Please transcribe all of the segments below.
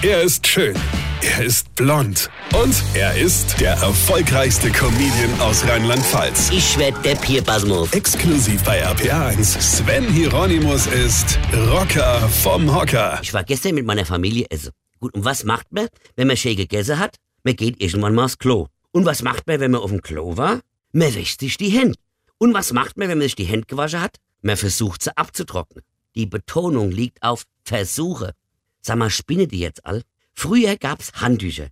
Er ist schön. Er ist blond. Und er ist der erfolgreichste Comedian aus Rheinland-Pfalz. Ich werd der Pierpasmus. Exklusiv bei RPA1. Sven Hieronymus ist Rocker vom Hocker. Ich war gestern mit meiner Familie essen. Gut, und was macht man, wenn man schön gegessen hat? Man geht irgendwann mal aufs Klo. Und was macht man, wenn man auf dem Klo war? Man wäscht sich die Hände. Und was macht man, wenn man sich die Hände gewaschen hat? Man versucht sie abzutrocknen. Die Betonung liegt auf Versuche. Sag mal, spinne die jetzt all? Früher gab's Handtücher.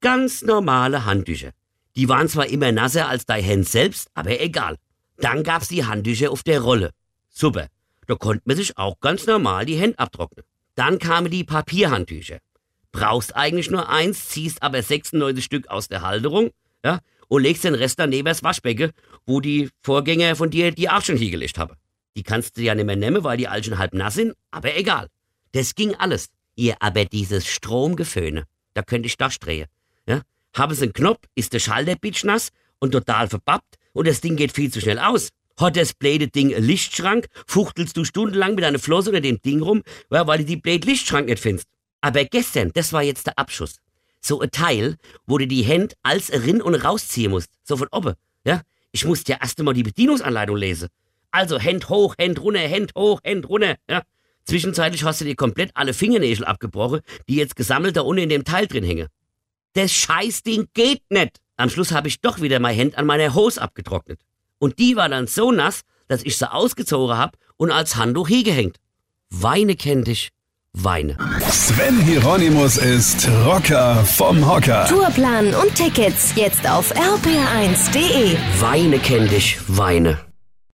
Ganz normale Handtücher. Die waren zwar immer nasser als dein Hemd selbst, aber egal. Dann gab's die Handtücher auf der Rolle. Super. Da konnte man sich auch ganz normal die Hände abtrocknen. Dann kamen die Papierhandtücher. Brauchst eigentlich nur eins, ziehst aber 96 Stück aus der Halterung, ja, und legst den Rest dann neben das Waschbecken, wo die Vorgänger von dir die auch schon hingelegt haben. Die kannst du ja nicht mehr nehmen, weil die schon halb nass sind, aber egal. Das ging alles. Ihr aber dieses Stromgeföhne, da könnte ich das drehen. Ja? Haben Sie einen Knopf, ist der Schalter bitchnass und total verbappt und das Ding geht viel zu schnell aus. Hat das blöde Ding einen Lichtschrank, fuchtelst du stundenlang mit einer Flosse unter dem Ding rum, weil du die blöde Lichtschrank nicht findest. Aber gestern, das war jetzt der Abschuss. So ein Teil, wo du die Hände als rin und rausziehen musst. So von oben. Ja? Ich musste ja erst einmal die Bedienungsanleitung lesen. Also Hand hoch, Hand runter, Hand hoch, Hand runter. Ja? Zwischenzeitlich hast du dir komplett alle Fingernägel abgebrochen, die jetzt gesammelt da unten in dem Teil drin hängen. Das Scheißding geht nicht. Am Schluss habe ich doch wieder mein Hand an meiner Hose abgetrocknet. Und die war dann so nass, dass ich sie ausgezogen hab und als Handtuch hingehängt. Weine kennt dich, weine. Sven Hieronymus ist Rocker vom Hocker. Tourplan und Tickets jetzt auf rpr1.de. Weine kennt dich, weine.